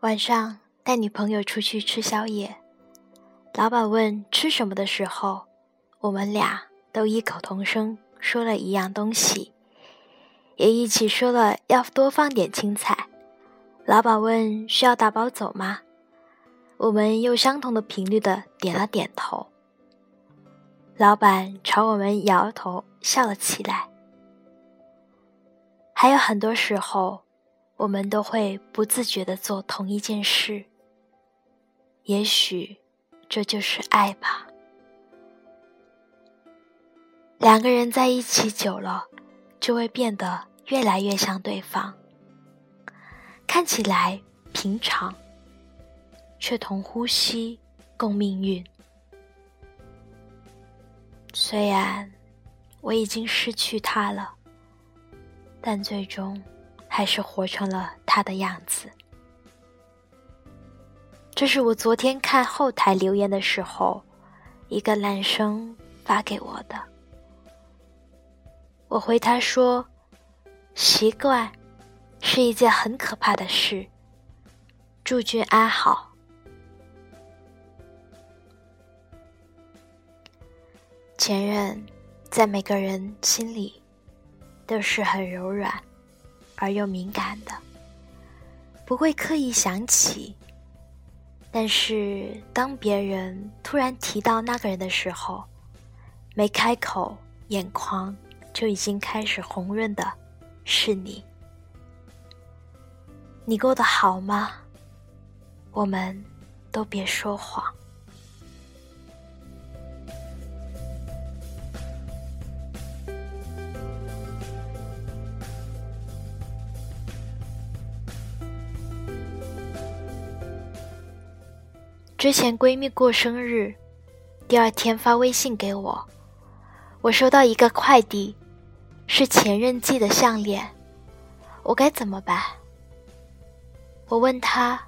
晚上带女朋友出去吃宵夜，老板问吃什么的时候，我们俩都异口同声说了一样东西，也一起说了要多放点青菜。老板问需要打包走吗？我们用相同的频率的点了点头。老板朝我们摇头笑了起来。还有很多时候。我们都会不自觉的做同一件事，也许这就是爱吧。两个人在一起久了，就会变得越来越像对方。看起来平常，却同呼吸共命运。虽然我已经失去他了，但最终。还是活成了他的样子。这是我昨天看后台留言的时候，一个男生发给我的。我回他说：“习惯是一件很可怕的事。”祝君安好。前任在每个人心里都是很柔软。而又敏感的，不会刻意想起。但是当别人突然提到那个人的时候，没开口，眼眶就已经开始红润的，是你。你过得好吗？我们都别说谎。之前闺蜜过生日，第二天发微信给我，我收到一个快递，是前任寄的项链，我该怎么办？我问他：“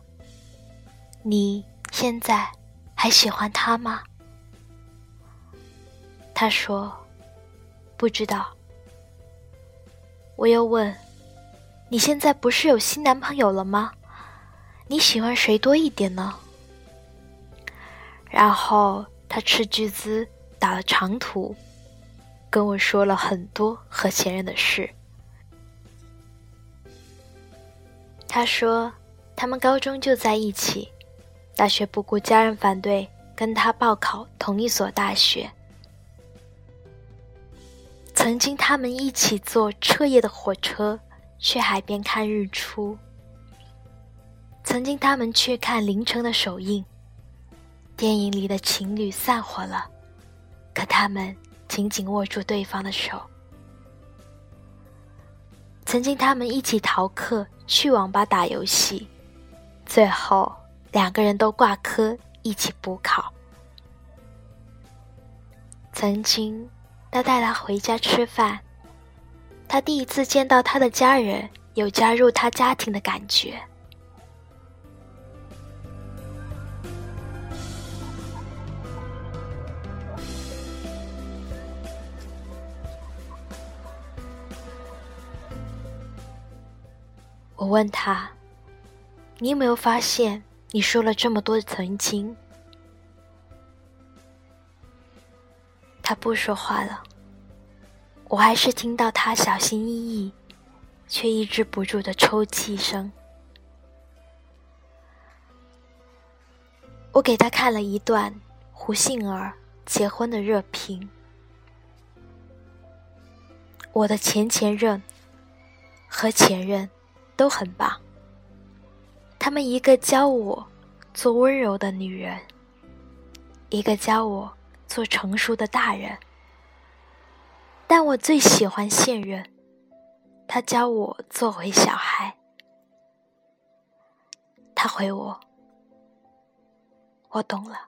你现在还喜欢他吗？”他说：“不知道。”我又问：“你现在不是有新男朋友了吗？你喜欢谁多一点呢？”然后他斥巨资打了长途，跟我说了很多和前任的事。他说他们高中就在一起，大学不顾家人反对跟他报考同一所大学。曾经他们一起坐彻夜的火车去海边看日出。曾经他们去看凌晨的首映。电影里的情侣散伙了，可他们紧紧握住对方的手。曾经他们一起逃课去网吧打游戏，最后两个人都挂科一起补考。曾经他带她回家吃饭，他第一次见到他的家人，有加入他家庭的感觉。我问他：“你有没有发现，你说了这么多的曾经？”他不说话了。我还是听到他小心翼翼，却抑制不住的抽泣声。我给他看了一段胡杏儿结婚的热评。我的前前任和前任。都很棒。他们一个教我做温柔的女人，一个教我做成熟的大人。但我最喜欢现任，他教我做回小孩。他回我：“我懂了。”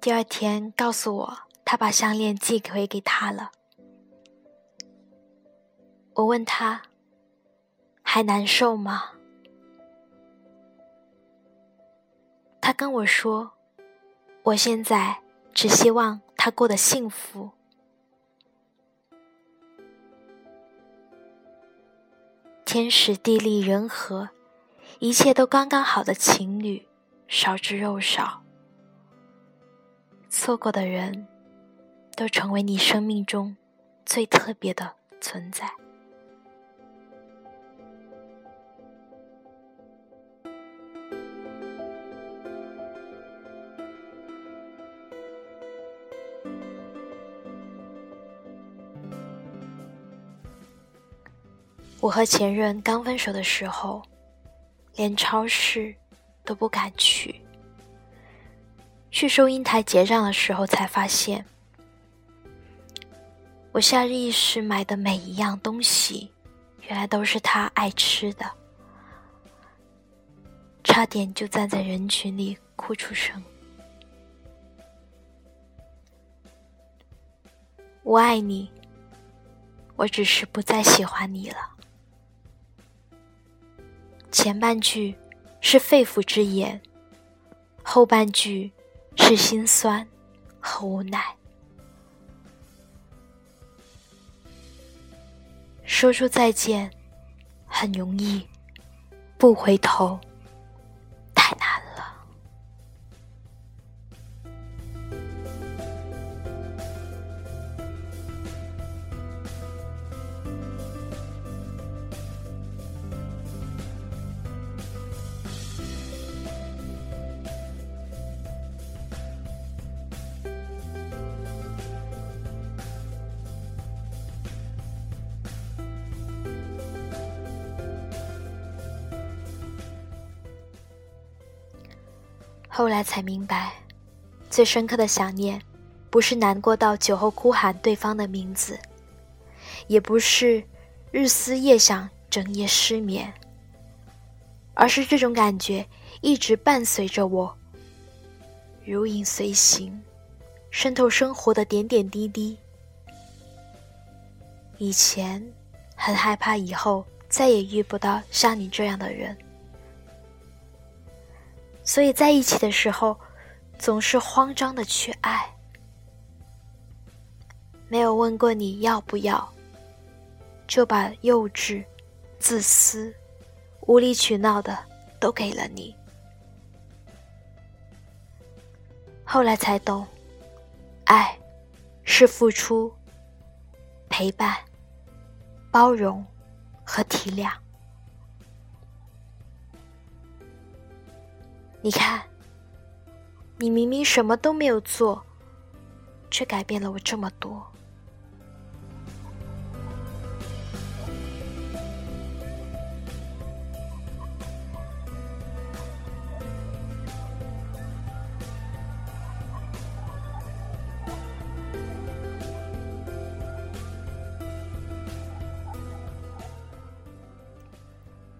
第二天告诉我，他把项链寄回给他了。我问他：“还难受吗？”他跟我说：“我现在只希望他过得幸福。”天时地利人和，一切都刚刚好的情侣，少之又少。错过的人，都成为你生命中最特别的存在。我和前任刚分手的时候，连超市都不敢去。去收银台结账的时候，才发现，我下意识买的每一样东西，原来都是他爱吃的，差点就站在人群里哭出声。我爱你，我只是不再喜欢你了。前半句是肺腑之言，后半句是心酸和无奈。说出再见很容易，不回头。后来才明白，最深刻的想念，不是难过到酒后哭喊对方的名字，也不是日思夜想整夜失眠，而是这种感觉一直伴随着我，如影随形，渗透生活的点点滴滴。以前很害怕以后再也遇不到像你这样的人。所以在一起的时候，总是慌张的去爱，没有问过你要不要，就把幼稚、自私、无理取闹的都给了你。后来才懂，爱是付出、陪伴、包容和体谅。你看，你明明什么都没有做，却改变了我这么多。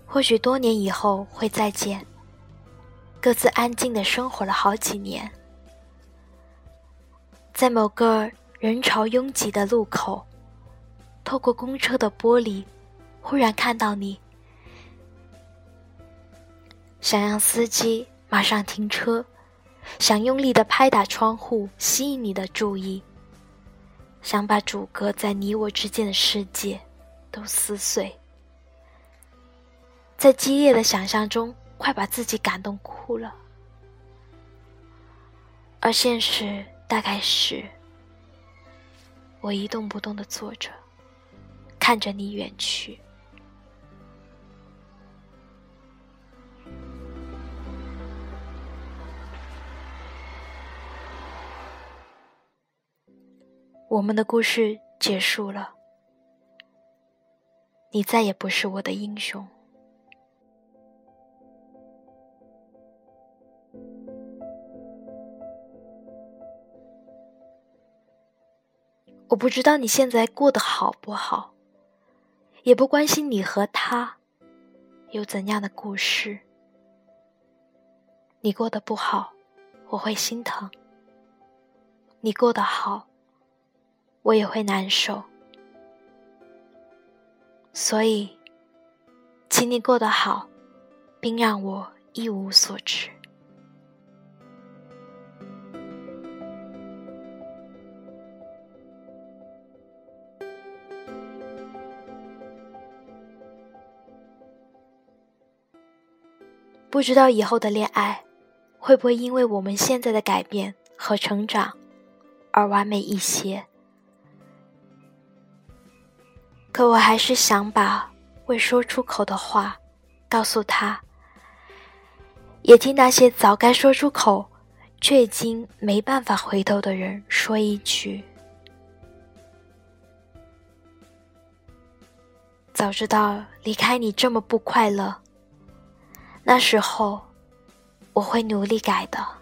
或许多年以后会再见。各自安静的生活了好几年，在某个人潮拥挤的路口，透过公车的玻璃，忽然看到你，想让司机马上停车，想用力的拍打窗户吸引你的注意，想把阻隔在你我之间的世界都撕碎，在激烈的想象中。快把自己感动哭了，而现实大概是，我一动不动的坐着，看着你远去。我们的故事结束了，你再也不是我的英雄。我不知道你现在过得好不好，也不关心你和他有怎样的故事。你过得不好，我会心疼；你过得好，我也会难受。所以，请你过得好，并让我一无所知。不知道以后的恋爱会不会因为我们现在的改变和成长而完美一些。可我还是想把未说出口的话告诉他，也听那些早该说出口却已经没办法回头的人说一句：早知道离开你这么不快乐，那时候我会努力改的。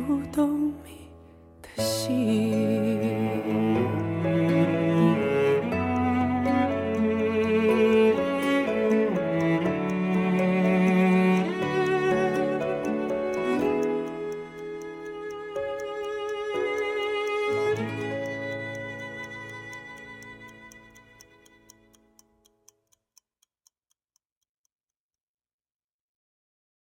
不懂你的心。